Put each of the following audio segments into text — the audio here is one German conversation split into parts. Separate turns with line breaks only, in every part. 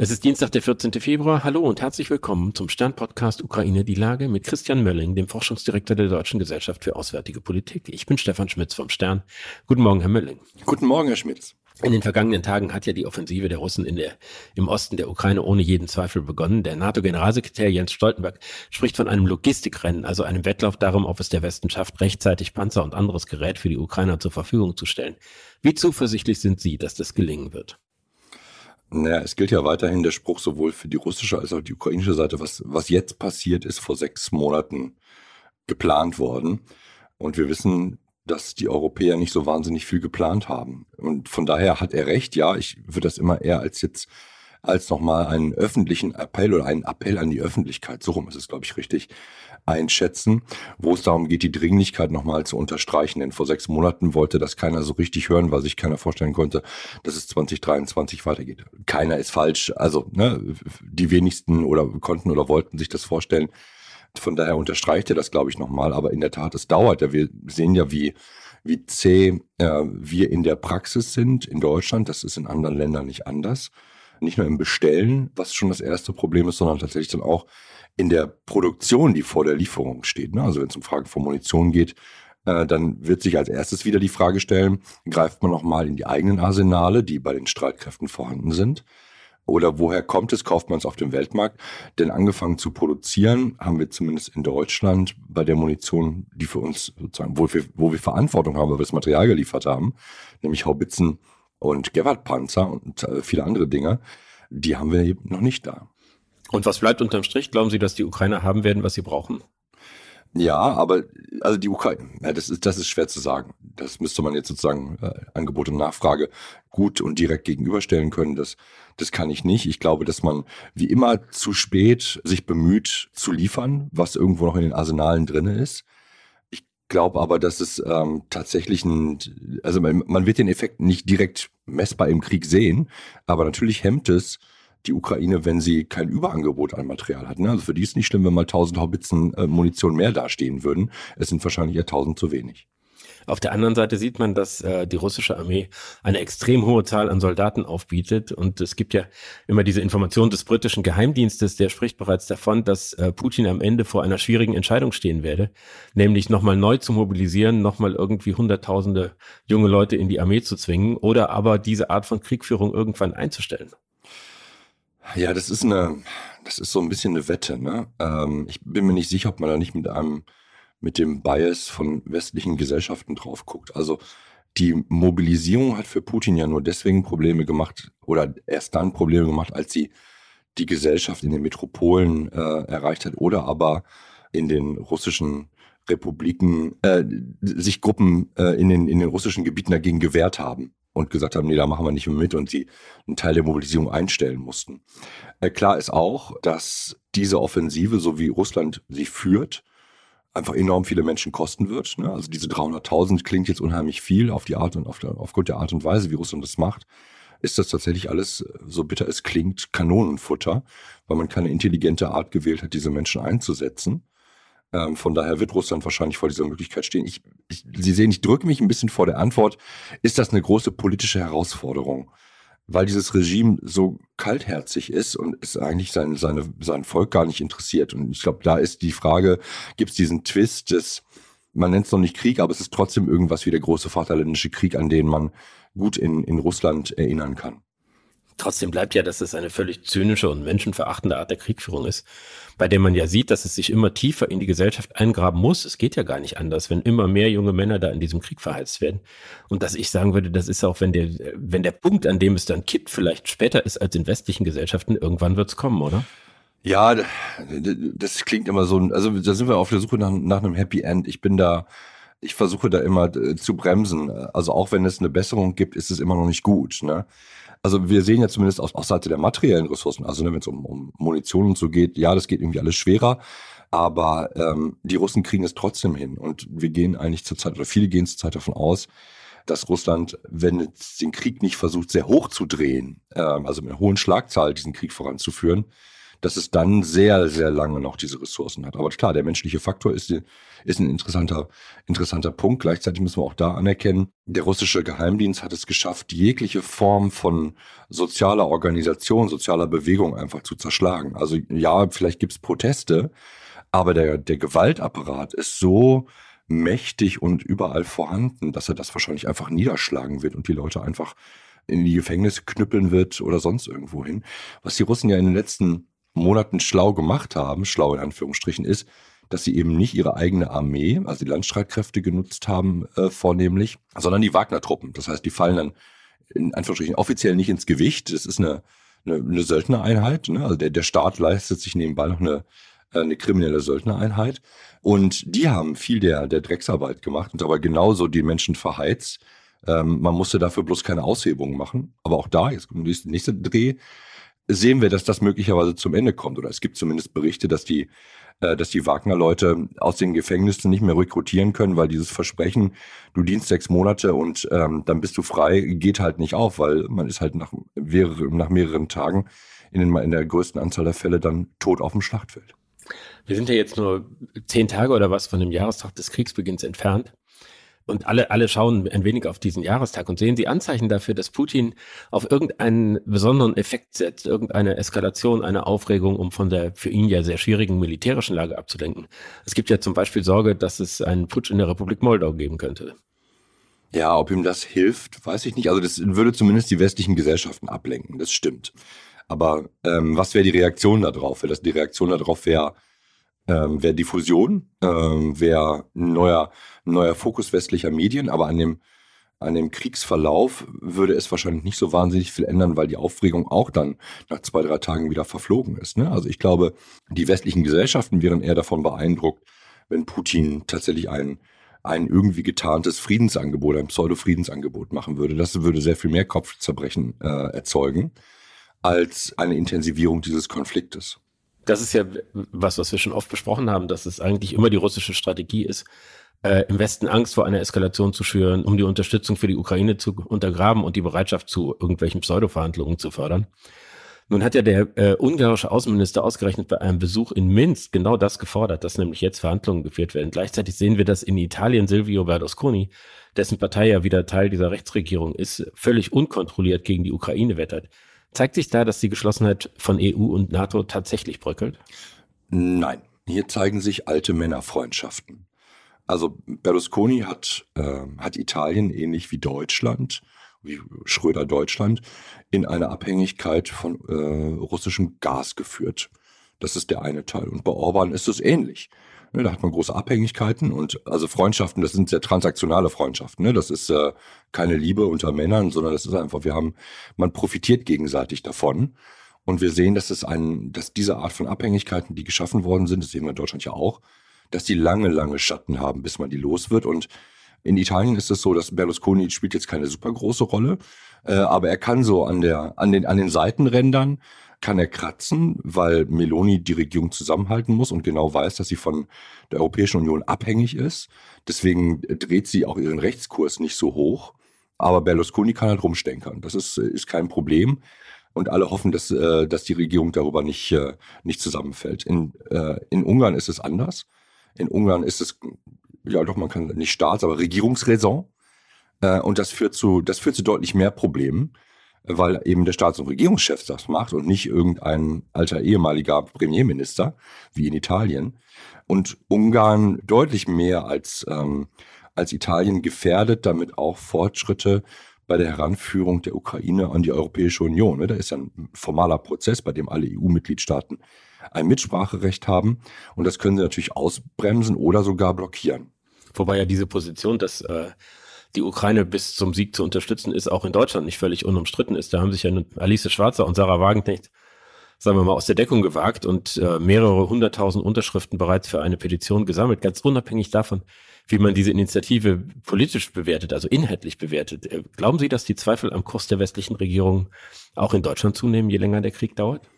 Es ist Dienstag, der 14. Februar. Hallo und herzlich willkommen zum Stern-Podcast Ukraine die Lage mit Christian Mölling, dem Forschungsdirektor der Deutschen Gesellschaft für Auswärtige Politik. Ich bin Stefan Schmitz vom Stern. Guten Morgen, Herr Mölling.
Guten Morgen, Herr Schmitz.
In den vergangenen Tagen hat ja die Offensive der Russen in der, im Osten der Ukraine ohne jeden Zweifel begonnen. Der NATO-Generalsekretär Jens Stoltenberg spricht von einem Logistikrennen, also einem Wettlauf darum, ob es der Westen schafft, rechtzeitig Panzer und anderes Gerät für die Ukrainer zur Verfügung zu stellen. Wie zuversichtlich sind Sie, dass das gelingen wird?
Naja, es gilt ja weiterhin der Spruch sowohl für die russische als auch die ukrainische Seite, was, was jetzt passiert ist, vor sechs Monaten geplant worden. Und wir wissen, dass die Europäer nicht so wahnsinnig viel geplant haben. Und von daher hat er recht, ja, ich würde das immer eher als jetzt als nochmal einen öffentlichen Appell oder einen Appell an die Öffentlichkeit, so rum ist es, glaube ich, richtig, einschätzen, wo es darum geht, die Dringlichkeit nochmal zu unterstreichen. Denn vor sechs Monaten wollte das keiner so richtig hören, weil sich keiner vorstellen konnte, dass es 2023 weitergeht. Keiner ist falsch. Also ne, die wenigsten oder konnten oder wollten sich das vorstellen. Von daher unterstreicht er das, glaube ich, nochmal. Aber in der Tat, es dauert ja. Wir sehen ja, wie wie zäh äh, wir in der Praxis sind in Deutschland. Das ist in anderen Ländern nicht anders nicht nur im Bestellen, was schon das erste Problem ist, sondern tatsächlich dann auch in der Produktion, die vor der Lieferung steht. Ne? Also wenn es um Fragen von Munition geht, äh, dann wird sich als erstes wieder die Frage stellen, greift man nochmal in die eigenen Arsenale, die bei den Streitkräften vorhanden sind? Oder woher kommt es, kauft man es auf dem Weltmarkt? Denn angefangen zu produzieren haben wir zumindest in Deutschland bei der Munition, die für uns sozusagen, wo wir, wo wir Verantwortung haben, weil wir das Material geliefert haben, nämlich Haubitzen und Gevert-Panzer und äh, viele andere Dinge, die haben wir eben noch nicht da.
Und was bleibt unterm Strich? Glauben Sie, dass die Ukrainer haben werden, was sie brauchen?
Ja, aber also die Ukraine, ja, das ist das ist schwer zu sagen. Das müsste man jetzt sozusagen äh, Angebot und Nachfrage gut und direkt gegenüberstellen können. Das das kann ich nicht. Ich glaube, dass man wie immer zu spät sich bemüht zu liefern, was irgendwo noch in den Arsenalen drinne ist glaube aber, dass es ähm, tatsächlich ein, also man, man wird den Effekt nicht direkt messbar im Krieg sehen, aber natürlich hemmt es die Ukraine, wenn sie kein Überangebot an Material hat. Ne? Also für die ist nicht schlimm, wenn mal 1000 Haubitzen äh, Munition mehr dastehen würden. Es sind wahrscheinlich eher 1000 zu wenig.
Auf der anderen Seite sieht man, dass äh, die russische Armee eine extrem hohe Zahl an Soldaten aufbietet. Und es gibt ja immer diese Information des britischen Geheimdienstes, der spricht bereits davon, dass äh, Putin am Ende vor einer schwierigen Entscheidung stehen werde, nämlich nochmal neu zu mobilisieren, nochmal irgendwie hunderttausende junge Leute in die Armee zu zwingen oder aber diese Art von Kriegführung irgendwann einzustellen.
Ja, das ist eine, das ist so ein bisschen eine Wette. Ne? Ähm, ich bin mir nicht sicher, ob man da nicht mit einem mit dem Bias von westlichen Gesellschaften drauf guckt. Also die Mobilisierung hat für Putin ja nur deswegen Probleme gemacht oder erst dann Probleme gemacht, als sie die Gesellschaft in den Metropolen äh, erreicht hat oder aber in den russischen Republiken äh, sich Gruppen äh, in, den, in den russischen Gebieten dagegen gewehrt haben und gesagt haben, nee, da machen wir nicht mehr mit und sie einen Teil der Mobilisierung einstellen mussten. Äh, klar ist auch, dass diese Offensive, so wie Russland sie führt, einfach enorm viele Menschen kosten wird. Ne? Also diese 300.000 klingt jetzt unheimlich viel auf die Art und auf der, aufgrund der Art und Weise, wie Russland das macht. Ist das tatsächlich alles, so bitter es klingt, Kanonenfutter, weil man keine intelligente Art gewählt hat, diese Menschen einzusetzen. Ähm, von daher wird Russland wahrscheinlich vor dieser Möglichkeit stehen. Ich, ich, Sie sehen, ich drücke mich ein bisschen vor der Antwort. Ist das eine große politische Herausforderung? Weil dieses Regime so kaltherzig ist und es eigentlich sein, seine, sein Volk gar nicht interessiert. Und ich glaube, da ist die Frage, gibt es diesen Twist des, man nennt es noch nicht Krieg, aber es ist trotzdem irgendwas wie der große Vaterländische Krieg, an den man gut in, in Russland erinnern kann.
Trotzdem bleibt ja, dass es eine völlig zynische und menschenverachtende Art der Kriegführung ist, bei der man ja sieht, dass es sich immer tiefer in die Gesellschaft eingraben muss. Es geht ja gar nicht anders, wenn immer mehr junge Männer da in diesem Krieg verheizt werden. Und dass ich sagen würde, das ist auch, wenn der, wenn der Punkt, an dem es dann kippt, vielleicht später ist als in westlichen Gesellschaften, irgendwann wird es kommen, oder?
Ja, das klingt immer so, also da sind wir auf der Suche nach, nach einem Happy End. Ich bin da, ich versuche da immer äh, zu bremsen. Also auch wenn es eine Besserung gibt, ist es immer noch nicht gut. Ne? Also wir sehen ja zumindest aus, aus Seite der materiellen Ressourcen, also ne, wenn es um, um Munition und so geht, ja, das geht irgendwie alles schwerer. Aber ähm, die Russen kriegen es trotzdem hin. Und wir gehen eigentlich zurzeit, oder viele gehen zurzeit davon aus, dass Russland, wenn es den Krieg nicht versucht, sehr hoch zu drehen, ähm, also mit einer hohen Schlagzahl diesen Krieg voranzuführen, dass es dann sehr, sehr lange noch diese Ressourcen hat. Aber klar, der menschliche Faktor ist, ist ein interessanter, interessanter Punkt. Gleichzeitig müssen wir auch da anerkennen, der russische Geheimdienst hat es geschafft, jegliche Form von sozialer Organisation, sozialer Bewegung einfach zu zerschlagen. Also ja, vielleicht gibt's Proteste, aber der, der Gewaltapparat ist so mächtig und überall vorhanden, dass er das wahrscheinlich einfach niederschlagen wird und die Leute einfach in die Gefängnisse knüppeln wird oder sonst irgendwo hin. Was die Russen ja in den letzten Monaten schlau gemacht haben, schlau in Anführungsstrichen, ist, dass sie eben nicht ihre eigene Armee, also die Landstreitkräfte genutzt haben äh, vornehmlich, sondern die Wagner-Truppen. Das heißt, die fallen dann in Anführungsstrichen offiziell nicht ins Gewicht. Das ist eine, eine, eine Söldnereinheit. Ne? Also der, der Staat leistet sich nebenbei noch eine, äh, eine kriminelle Söldnereinheit. Und die haben viel der, der Drecksarbeit gemacht und aber genauso die Menschen verheizt. Ähm, man musste dafür bloß keine Aushebungen machen. Aber auch da, jetzt kommt der nächste Dreh, sehen wir, dass das möglicherweise zum Ende kommt. Oder es gibt zumindest Berichte, dass die, äh, dass die Wagner-Leute aus den Gefängnissen nicht mehr rekrutieren können, weil dieses Versprechen, du dienst sechs Monate und ähm, dann bist du frei, geht halt nicht auf, weil man ist halt nach, mehrere, nach mehreren Tagen in, den, in der größten Anzahl der Fälle dann tot auf dem Schlachtfeld.
Wir sind ja jetzt nur zehn Tage oder was von dem Jahrestag des Kriegsbeginns entfernt. Und alle, alle schauen ein wenig auf diesen Jahrestag und sehen die Anzeichen dafür, dass Putin auf irgendeinen besonderen Effekt setzt, irgendeine Eskalation, eine Aufregung, um von der für ihn ja sehr schwierigen militärischen Lage abzulenken. Es gibt ja zum Beispiel Sorge, dass es einen Putsch in der Republik Moldau geben könnte.
Ja, ob ihm das hilft, weiß ich nicht. Also das würde zumindest die westlichen Gesellschaften ablenken, das stimmt. Aber ähm, was wäre die Reaktion darauf? Die Reaktion darauf wäre, ähm, wäre Diffusion, ähm, wäre ein neuer, neuer Fokus westlicher Medien, aber an dem, an dem Kriegsverlauf würde es wahrscheinlich nicht so wahnsinnig viel ändern, weil die Aufregung auch dann nach zwei, drei Tagen wieder verflogen ist. Ne? Also ich glaube, die westlichen Gesellschaften wären eher davon beeindruckt, wenn Putin tatsächlich ein, ein irgendwie getarntes Friedensangebot, ein Pseudo-Friedensangebot machen würde. Das würde sehr viel mehr Kopfzerbrechen äh, erzeugen als eine Intensivierung dieses Konfliktes
das ist ja was, was wir schon oft besprochen haben, dass es eigentlich immer die russische Strategie ist, äh, im Westen Angst vor einer Eskalation zu schüren, um die Unterstützung für die Ukraine zu untergraben und die Bereitschaft zu irgendwelchen Pseudo-Verhandlungen zu fördern. Nun hat ja der äh, ungarische Außenminister ausgerechnet bei einem Besuch in Minsk genau das gefordert, dass nämlich jetzt Verhandlungen geführt werden. Gleichzeitig sehen wir, dass in Italien Silvio Berlusconi, dessen Partei ja wieder Teil dieser Rechtsregierung ist, völlig unkontrolliert gegen die Ukraine wettert. Zeigt sich da, dass die Geschlossenheit von EU und NATO tatsächlich bröckelt?
Nein, hier zeigen sich alte Männerfreundschaften. Also Berlusconi hat, äh, hat Italien ähnlich wie Deutschland, wie Schröder Deutschland, in eine Abhängigkeit von äh, russischem Gas geführt. Das ist der eine Teil. Und bei Orban ist es ähnlich. Ne, da hat man große Abhängigkeiten und also Freundschaften, das sind sehr transaktionale Freundschaften. Ne? Das ist äh, keine Liebe unter Männern, sondern das ist einfach, wir haben, man profitiert gegenseitig davon. Und wir sehen, dass es ein, dass diese Art von Abhängigkeiten, die geschaffen worden sind, das sehen wir in Deutschland ja auch, dass die lange, lange Schatten haben, bis man die los wird. Und in Italien ist es so, dass Berlusconi spielt jetzt keine super große Rolle, äh, aber er kann so an der, an den, an den Seitenrändern kann er kratzen, weil Meloni die Regierung zusammenhalten muss und genau weiß, dass sie von der Europäischen Union abhängig ist. Deswegen dreht sie auch ihren Rechtskurs nicht so hoch. Aber Berlusconi kann halt rumstenkern. Das ist, ist kein Problem. Und alle hoffen, dass, äh, dass die Regierung darüber nicht, äh, nicht zusammenfällt. In, äh, in Ungarn ist es anders. In Ungarn ist es, ja doch, man kann nicht Staats-, aber Regierungsräson. Und das führt zu, das führt zu deutlich mehr Problemen weil eben der Staats- und Regierungschef das macht und nicht irgendein alter ehemaliger Premierminister wie in Italien. Und Ungarn deutlich mehr als, ähm, als Italien gefährdet damit auch Fortschritte bei der Heranführung der Ukraine an die Europäische Union. Da ist ein formaler Prozess, bei dem alle EU-Mitgliedstaaten ein Mitspracherecht haben. Und das können sie natürlich ausbremsen oder sogar blockieren.
Wobei ja diese Position, dass äh, die Ukraine bis zum Sieg zu unterstützen, ist auch in Deutschland nicht völlig unumstritten ist. Da haben sich ja Alice Schwarzer und Sarah Wagenknecht, sagen wir mal, aus der Deckung gewagt und äh, mehrere hunderttausend Unterschriften bereits für eine Petition gesammelt, ganz unabhängig davon, wie man diese Initiative politisch bewertet, also inhaltlich bewertet. Äh, glauben Sie, dass die Zweifel am Kurs der westlichen Regierung auch in Deutschland zunehmen, je länger der Krieg dauert?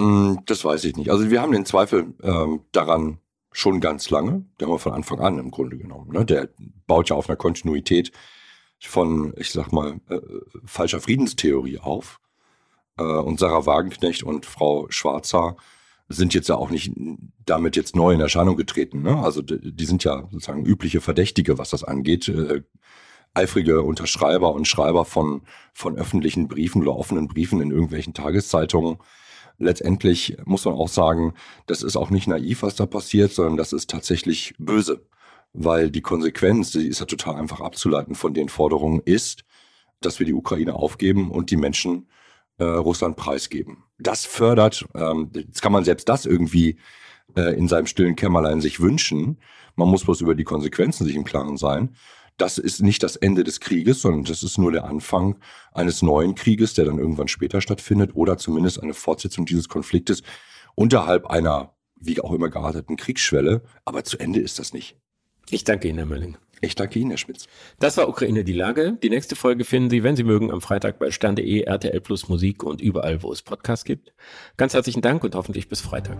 Hm, das weiß ich nicht. Also wir haben den Zweifel ähm, daran, schon ganz lange. Der haben wir von Anfang an im Grunde genommen. Ne? Der baut ja auf einer Kontinuität von, ich sag mal, äh, falscher Friedenstheorie auf. Äh, und Sarah Wagenknecht und Frau Schwarzer sind jetzt ja auch nicht damit jetzt neu in Erscheinung getreten. Ne? Also die sind ja sozusagen übliche Verdächtige, was das angeht. Äh, eifrige Unterschreiber und Schreiber von, von öffentlichen Briefen oder offenen Briefen in irgendwelchen Tageszeitungen. Letztendlich muss man auch sagen, das ist auch nicht naiv, was da passiert, sondern das ist tatsächlich böse. Weil die Konsequenz, die ist ja total einfach abzuleiten von den Forderungen, ist, dass wir die Ukraine aufgeben und die Menschen äh, Russland preisgeben. Das fördert, ähm, jetzt kann man selbst das irgendwie äh, in seinem stillen Kämmerlein sich wünschen. Man muss bloß über die Konsequenzen sich im Klaren sein. Das ist nicht das Ende des Krieges, sondern das ist nur der Anfang eines neuen Krieges, der dann irgendwann später stattfindet oder zumindest eine Fortsetzung dieses Konfliktes unterhalb einer, wie auch immer gearteten Kriegsschwelle. Aber zu Ende ist das nicht.
Ich danke Ihnen, Herr Mölling.
Ich danke Ihnen, Herr Schmitz.
Das war Ukraine die Lage. Die nächste Folge finden Sie, wenn Sie mögen, am Freitag bei stern.de, RTL Plus Musik und überall, wo es Podcasts gibt. Ganz herzlichen Dank und hoffentlich bis Freitag.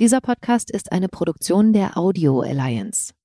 Dieser Podcast ist eine Produktion der Audio Alliance.